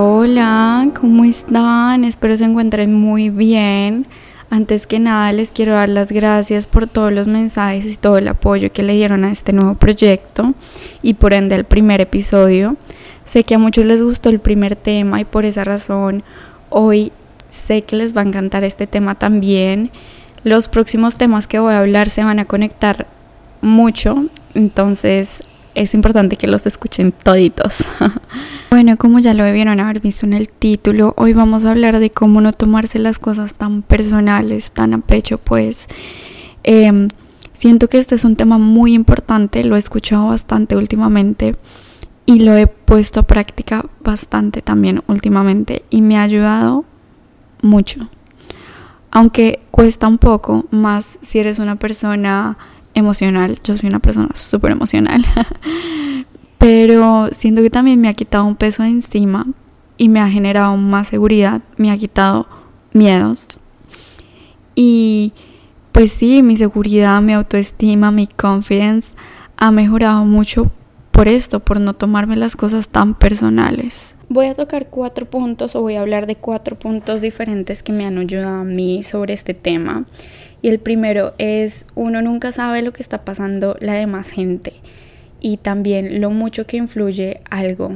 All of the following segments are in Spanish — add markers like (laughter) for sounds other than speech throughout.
Hola, ¿cómo están? Espero se encuentren muy bien. Antes que nada les quiero dar las gracias por todos los mensajes y todo el apoyo que le dieron a este nuevo proyecto y por ende al primer episodio. Sé que a muchos les gustó el primer tema y por esa razón hoy sé que les va a encantar este tema también. Los próximos temas que voy a hablar se van a conectar mucho, entonces es importante que los escuchen toditos. (laughs) bueno, como ya lo debieron haber visto en el título, hoy vamos a hablar de cómo no tomarse las cosas tan personales, tan a pecho, pues em, siento que este es un tema muy importante, lo he escuchado bastante últimamente y lo he puesto a práctica bastante también últimamente y me ha ayudado mucho. Aunque cuesta un poco más si eres una persona emocional. Yo soy una persona súper emocional. (laughs) Pero siento que también me ha quitado un peso de encima y me ha generado más seguridad, me ha quitado miedos. Y pues sí, mi seguridad, mi autoestima, mi confidence ha mejorado mucho por esto, por no tomarme las cosas tan personales. Voy a tocar cuatro puntos o voy a hablar de cuatro puntos diferentes que me han ayudado a mí sobre este tema. Y el primero es, uno nunca sabe lo que está pasando la demás gente y también lo mucho que influye algo.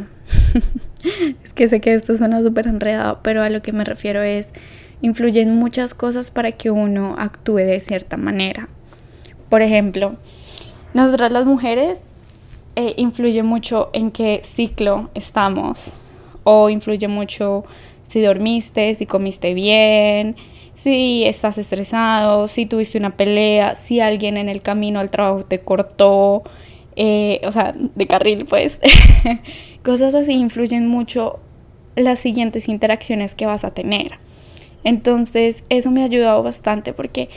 (laughs) es que sé que esto suena súper enredado, pero a lo que me refiero es, influyen muchas cosas para que uno actúe de cierta manera. Por ejemplo, nosotras las mujeres eh, influye mucho en qué ciclo estamos o influye mucho si dormiste, si comiste bien, si estás estresado, si tuviste una pelea, si alguien en el camino al trabajo te cortó, eh, o sea, de carril pues. (laughs) Cosas así influyen mucho las siguientes interacciones que vas a tener. Entonces, eso me ha ayudado bastante porque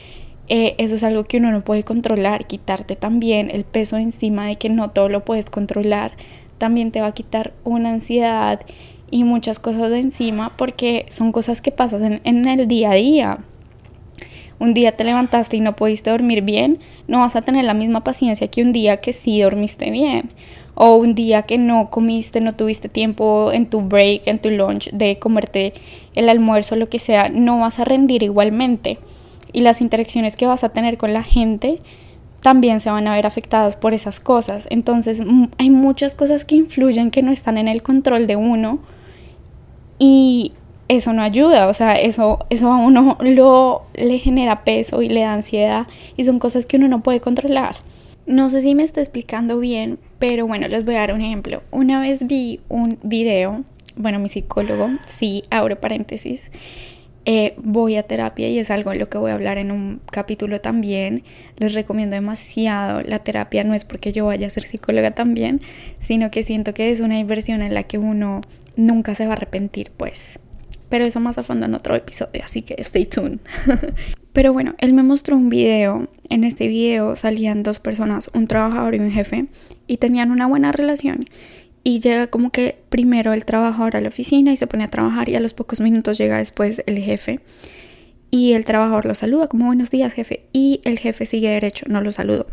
eh, eso es algo que uno no puede controlar. Quitarte también el peso encima de que no todo lo puedes controlar, también te va a quitar una ansiedad y muchas cosas de encima porque son cosas que pasan en, el día a día. Un día te levantaste y no pudiste dormir bien, no vas a tener la misma paciencia que un día que sí dormiste bien. O un día que no comiste, no tuviste tiempo en tu break, en tu lunch de comerte el almuerzo, lo que sea, no vas a rendir igualmente. Y las interacciones que vas a tener con la gente también se van a ver afectadas por esas cosas. Entonces hay muchas cosas que influyen que no están en el control de uno y eso no ayuda, o sea, eso, eso a uno (laughs) lo, le genera peso y le da ansiedad y son cosas que uno no puede controlar. No sé si me está explicando bien, pero bueno, les voy a dar un ejemplo. Una vez vi un video, bueno, mi psicólogo, sí, abro paréntesis, eh, voy a terapia y es algo en lo que voy a hablar en un capítulo también. Les recomiendo demasiado. La terapia no es porque yo vaya a ser psicóloga también, sino que siento que es una inversión en la que uno nunca se va a arrepentir, pues. Pero eso más a fondo en otro episodio, así que stay tuned. (laughs) Pero bueno, él me mostró un video. En este video salían dos personas, un trabajador y un jefe, y tenían una buena relación. Y llega como que primero el trabajador a la oficina y se pone a trabajar y a los pocos minutos llega después el jefe. Y el trabajador lo saluda como buenos días jefe. Y el jefe sigue derecho, no lo saludo.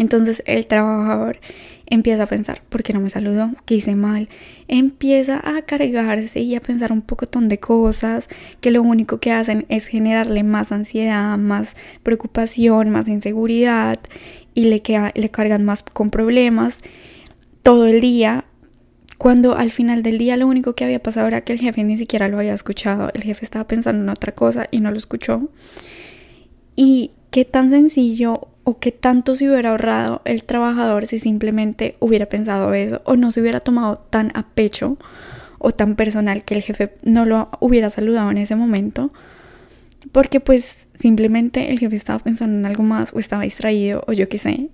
Entonces el trabajador empieza a pensar, ¿por qué no me saludó? ¿Qué hice mal? Empieza a cargarse y a pensar un poco de cosas que lo único que hacen es generarle más ansiedad, más preocupación, más inseguridad y le, le cargan más con problemas todo el día. Cuando al final del día lo único que había pasado era que el jefe ni siquiera lo había escuchado. El jefe estaba pensando en otra cosa y no lo escuchó. Y qué tan sencillo o qué tanto se hubiera ahorrado el trabajador si simplemente hubiera pensado eso o no se hubiera tomado tan a pecho o tan personal que el jefe no lo hubiera saludado en ese momento porque pues simplemente el jefe estaba pensando en algo más o estaba distraído o yo qué sé.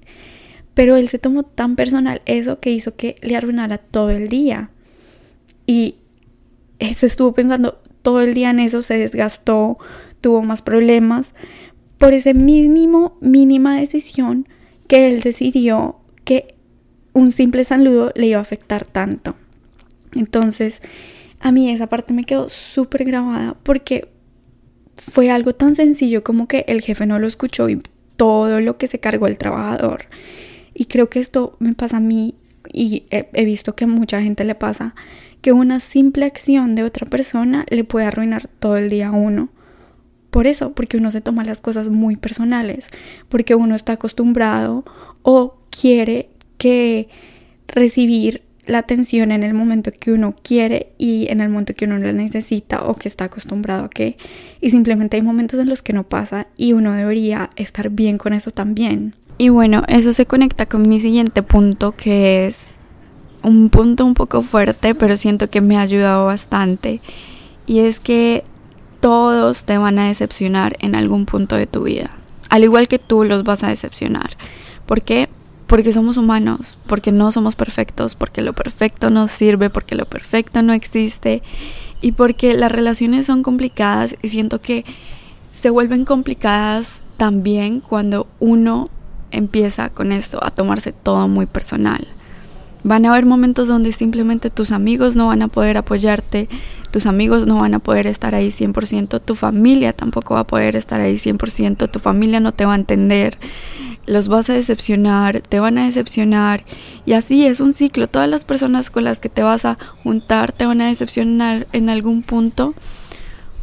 Pero él se tomó tan personal eso que hizo que le arruinara todo el día. Y se estuvo pensando todo el día en eso se desgastó tuvo más problemas por ese mínimo, mínima decisión que él decidió que un simple saludo le iba a afectar tanto. Entonces, a mí esa parte me quedó súper grabada porque fue algo tan sencillo como que el jefe no lo escuchó y todo lo que se cargó el trabajador. Y creo que esto me pasa a mí y he, visto que a mucha gente le pasa que una simple acción de otra persona le puede arruinar todo el día a uno. Por eso, porque uno se toma las cosas muy personales, porque uno está acostumbrado o quiere que recibir la atención en el momento que uno quiere y en el momento que uno la necesita o que está acostumbrado a que y simplemente hay momentos en los que no pasa y uno debería estar bien con eso también. Y bueno, eso se conecta con mi siguiente punto que es un punto un poco fuerte, pero siento que me ha ayudado bastante y es que todos te van a decepcionar en algún punto de tu vida. Al igual que tú los vas a decepcionar. ¿Por qué? Porque somos humanos, porque no somos perfectos, porque lo perfecto no sirve, porque lo perfecto no existe y porque las relaciones son complicadas y siento que se vuelven complicadas también cuando uno empieza con esto a tomarse todo muy personal. Van a haber momentos donde simplemente tus amigos no van a poder apoyarte, tus amigos no van a poder estar ahí 100%, tu familia tampoco va a poder estar ahí 100%, tu familia no te va a entender los vas a decepcionar, te van a decepcionar y así es un ciclo. Todas las personas con las que te vas a juntar te van a decepcionar en algún punto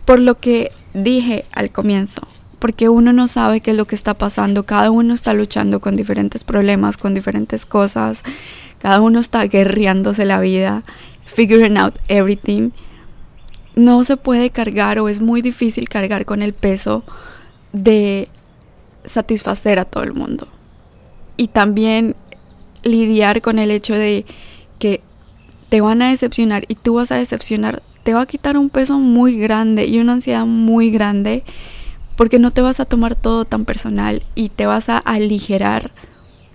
por lo que dije al comienzo, porque uno no sabe qué es lo que está pasando, cada uno está luchando con diferentes problemas, con diferentes cosas, cada uno está guerreándose la vida, figuring out everything. No se puede cargar o es muy difícil cargar con el peso de satisfacer a todo el mundo. Y también lidiar con el hecho de que te van a decepcionar y tú vas a decepcionar, te va a quitar un peso muy grande y una ansiedad muy grande porque no te vas a tomar todo tan personal y te vas a aligerar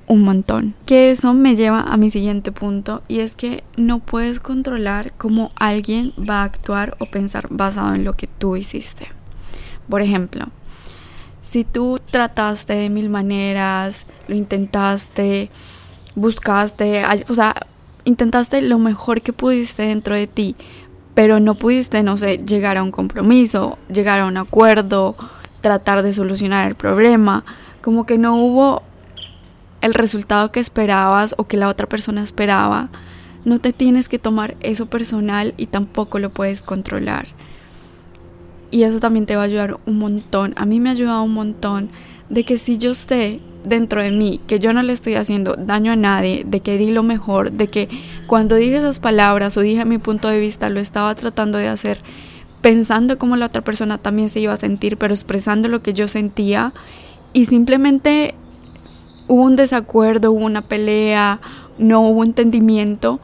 un montón. Que eso me lleva a mi siguiente punto y es que no puedes controlar cómo alguien va a actuar o pensar basado en lo que tú hiciste. Por ejemplo, si tú trataste de mil maneras, lo intentaste, buscaste, o sea, intentaste lo mejor que pudiste dentro de ti, pero no pudiste, no sé, llegar a un compromiso, llegar a un acuerdo, tratar de solucionar el problema, como que no hubo el resultado que esperabas o que la otra persona esperaba, no te tienes que tomar eso personal y tampoco lo puedes controlar. Y eso también te va a ayudar un montón. A mí me ha ayudado un montón de que si yo sé dentro de mí que yo no le estoy haciendo daño a nadie, de que di lo mejor, de que cuando dije esas palabras o dije mi punto de vista lo estaba tratando de hacer pensando cómo la otra persona también se iba a sentir, pero expresando lo que yo sentía y simplemente hubo un desacuerdo, hubo una pelea, no hubo entendimiento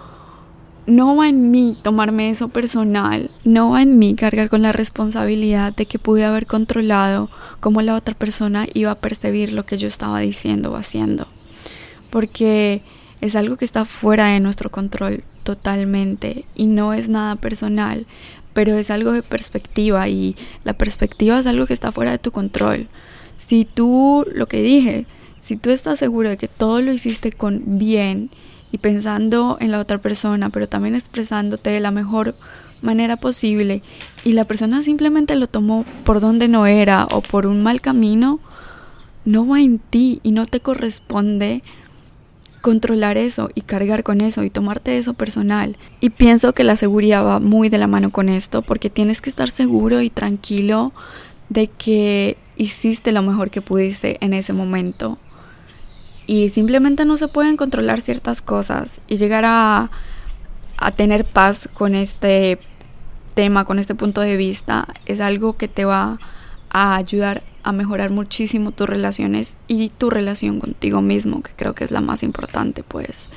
no va en mí tomarme eso personal, no va en mí cargar con la responsabilidad de que pude haber controlado cómo la otra persona iba a percibir lo que yo estaba diciendo o haciendo. Porque es algo que está fuera de nuestro control totalmente y no es nada personal, pero es algo de perspectiva y la perspectiva es algo que está fuera de tu control. Si tú, lo que dije, si tú estás seguro de que todo lo hiciste con bien, y pensando en la otra persona, pero también expresándote de la mejor manera posible y la persona simplemente lo tomó por donde no era o por un mal camino, no va en ti y no te corresponde controlar eso y cargar con eso y tomarte eso personal. Y pienso que la seguridad va muy de la mano con esto porque tienes que estar seguro y tranquilo de que hiciste lo mejor que pudiste en ese momento y simplemente no se pueden controlar ciertas cosas y llegar a, a tener paz con este tema, con este punto de vista, es algo que te va a ayudar a mejorar muchísimo tus relaciones y tu relación contigo mismo, que creo que es la más importante, pues,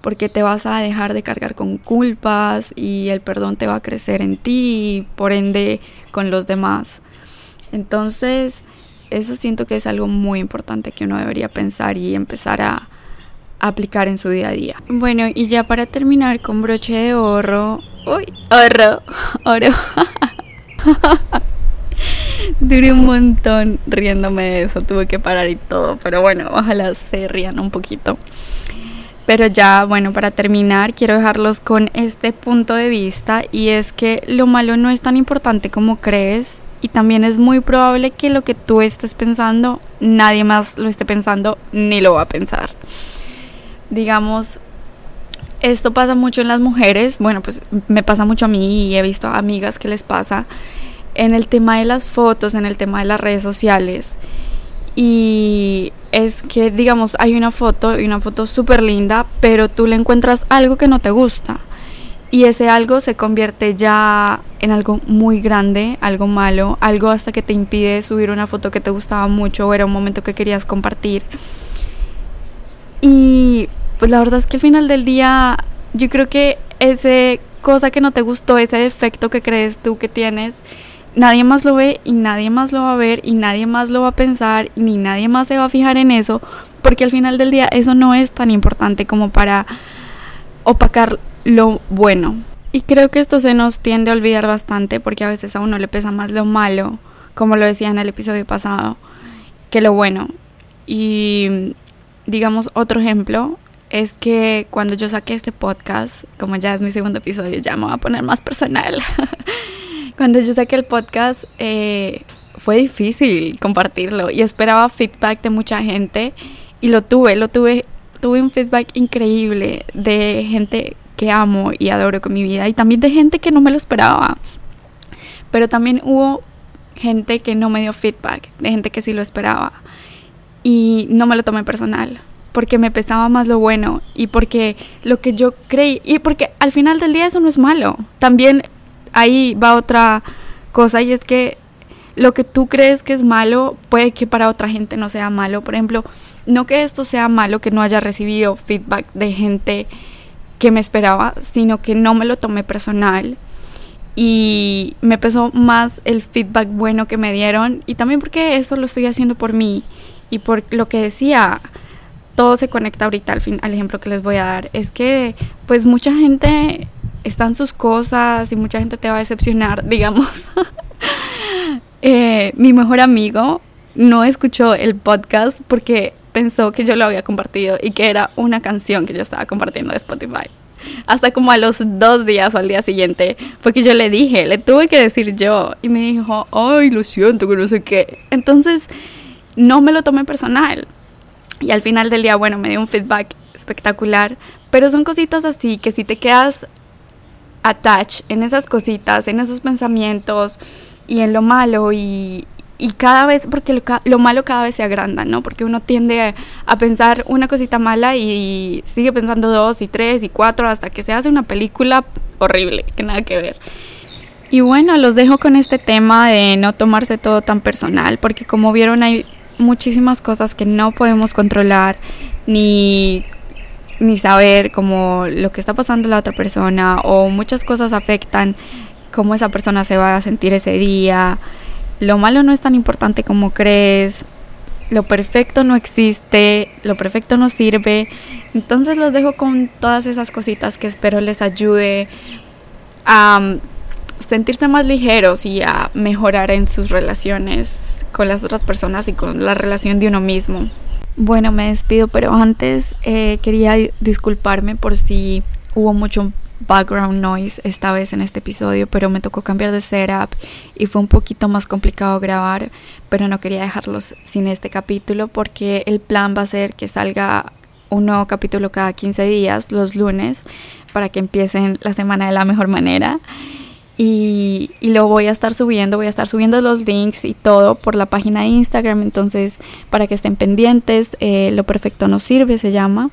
porque te vas a dejar de cargar con culpas y el perdón te va a crecer en ti y por ende con los demás. Entonces, eso siento que es algo muy importante que uno debería pensar y empezar a, aplicar en su día a día. Bueno, y ya para terminar con broche de oro. Uy, oro, (laughs) oro. (laughs) Duré un montón riéndome de eso, tuve que parar y todo, pero bueno, ojalá se rían un poquito. Pero ya, bueno, para terminar, quiero dejarlos con este punto de vista y es que lo malo no es tan importante como crees y también es muy probable que lo que tú estés pensando, nadie más lo esté pensando ni lo va a pensar. Digamos, Esto pasa mucho en las mujeres, bueno, pues me pasa mucho a mí y he visto amigas que les pasa en el tema de las fotos, en el tema de las redes sociales. Y es que, digamos, hay una foto, y una foto súper linda, pero tú le encuentras algo que no te gusta. Y ese algo se convierte ya en algo muy grande, algo malo, algo hasta que te impide subir una foto que te gustaba mucho o era un momento que querías compartir. Y pues la verdad es que al final del día yo creo que ese cosa que no te gustó, ese defecto que crees tú que tienes, nadie más lo ve y nadie más lo va a ver y nadie más lo va a pensar ni nadie más se va a fijar en eso porque al final del día eso no es tan importante como para opacar lo bueno. Y creo que esto se nos tiende a olvidar bastante porque a veces a uno le pesa más lo malo, como lo decía en el episodio pasado, que lo bueno. Y digamos otro ejemplo es que cuando yo saqué este podcast, como ya es mi segundo episodio, ya me voy a poner más personal. (laughs) cuando yo saqué el podcast eh, fue difícil compartirlo y esperaba feedback de mucha gente y lo tuve, lo tuve, tuve un feedback increíble de gente que amo y adoro con mi vida y también de gente que no me lo esperaba. Pero también hubo gente que no me dio feedback, de gente que sí lo esperaba y no me lo tomé personal porque me pesaba más lo bueno y porque lo que yo creí y porque al final del día eso no es malo. También ahí va otra cosa y es que lo que tú crees que es malo puede que para otra gente no sea malo. Por ejemplo, no que esto sea malo que no haya recibido feedback de gente que me esperaba, sino que no me lo tomé personal. Y me pesó más el feedback bueno que me dieron y también porque esto lo estoy haciendo por mí y por lo que decía todo se conecta ahorita al fin al ejemplo que les voy a dar. Es que pues mucha gente está en sus cosas y mucha gente te va a decepcionar (laughs) digamos. (laughs) Eh, mi mejor amigo no escuchó el podcast porque pensó que yo lo había compartido y que era una canción que yo estaba compartiendo de Spotify. Hasta como a los dos días o al día siguiente, porque yo le dije, le tuve que decir yo, y me dijo, ay, lo siento, que no sé qué. Entonces, no me lo tomé personal. Y al final del día, bueno, me dio un feedback espectacular, pero son cositas así que si te quedas attached en esas cositas, en esos pensamientos y en lo malo y, y cada vez, porque lo, malo cada vez se agranda, ¿no? Porque uno tiende a, pensar una cosita mala y sigue pensando dos y tres y cuatro hasta que se hace una película horrible, que nada que ver. Y bueno, los dejo con este tema de no tomarse todo tan personal, porque como vieron hay muchísimas cosas que no podemos controlar ni ni saber como lo que está pasando la otra persona o muchas cosas afectan cómo esa persona se va a sentir ese día lo malo no es tan importante como crees, lo perfecto no existe, lo perfecto no sirve. Entonces los dejo con todas esas cositas que espero les ayude a um, sentirse más ligeros y a mejorar en sus relaciones con las otras personas y con la relación de uno mismo. Bueno, me despido, pero antes eh, quería disculparme por si hubo mucho background noise esta vez en este episodio, pero me tocó cambiar de setup y fue un poquito más complicado grabar, pero no quería dejarlos sin este capítulo porque el plan va a ser que salga un nuevo capítulo cada 15 días, los lunes, para que empiecen la semana de la mejor manera. Y, lo voy a estar subiendo, voy a estar subiendo los links y todo por la página de Instagram, entonces para que estén pendientes, eh, lo perfecto nos sirve, se llama.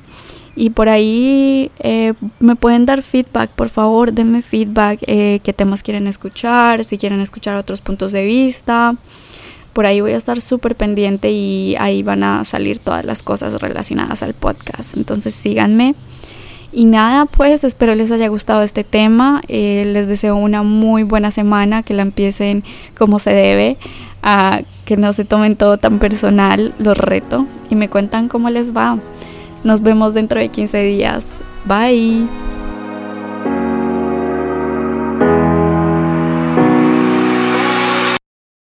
Y por ahí eh, me pueden dar feedback, por favor, denme feedback, eh, qué temas quieren escuchar, si quieren escuchar otros puntos de vista. Por ahí voy a estar súper pendiente y ahí van a salir todas las cosas relacionadas al podcast. Entonces síganme. Y nada, pues espero les haya gustado este tema. Eh, les deseo una muy buena semana, que la empiecen como se debe, que no se tomen todo tan personal, los reto y me cuentan cómo les va. Nos vemos dentro de 15 días. Bye.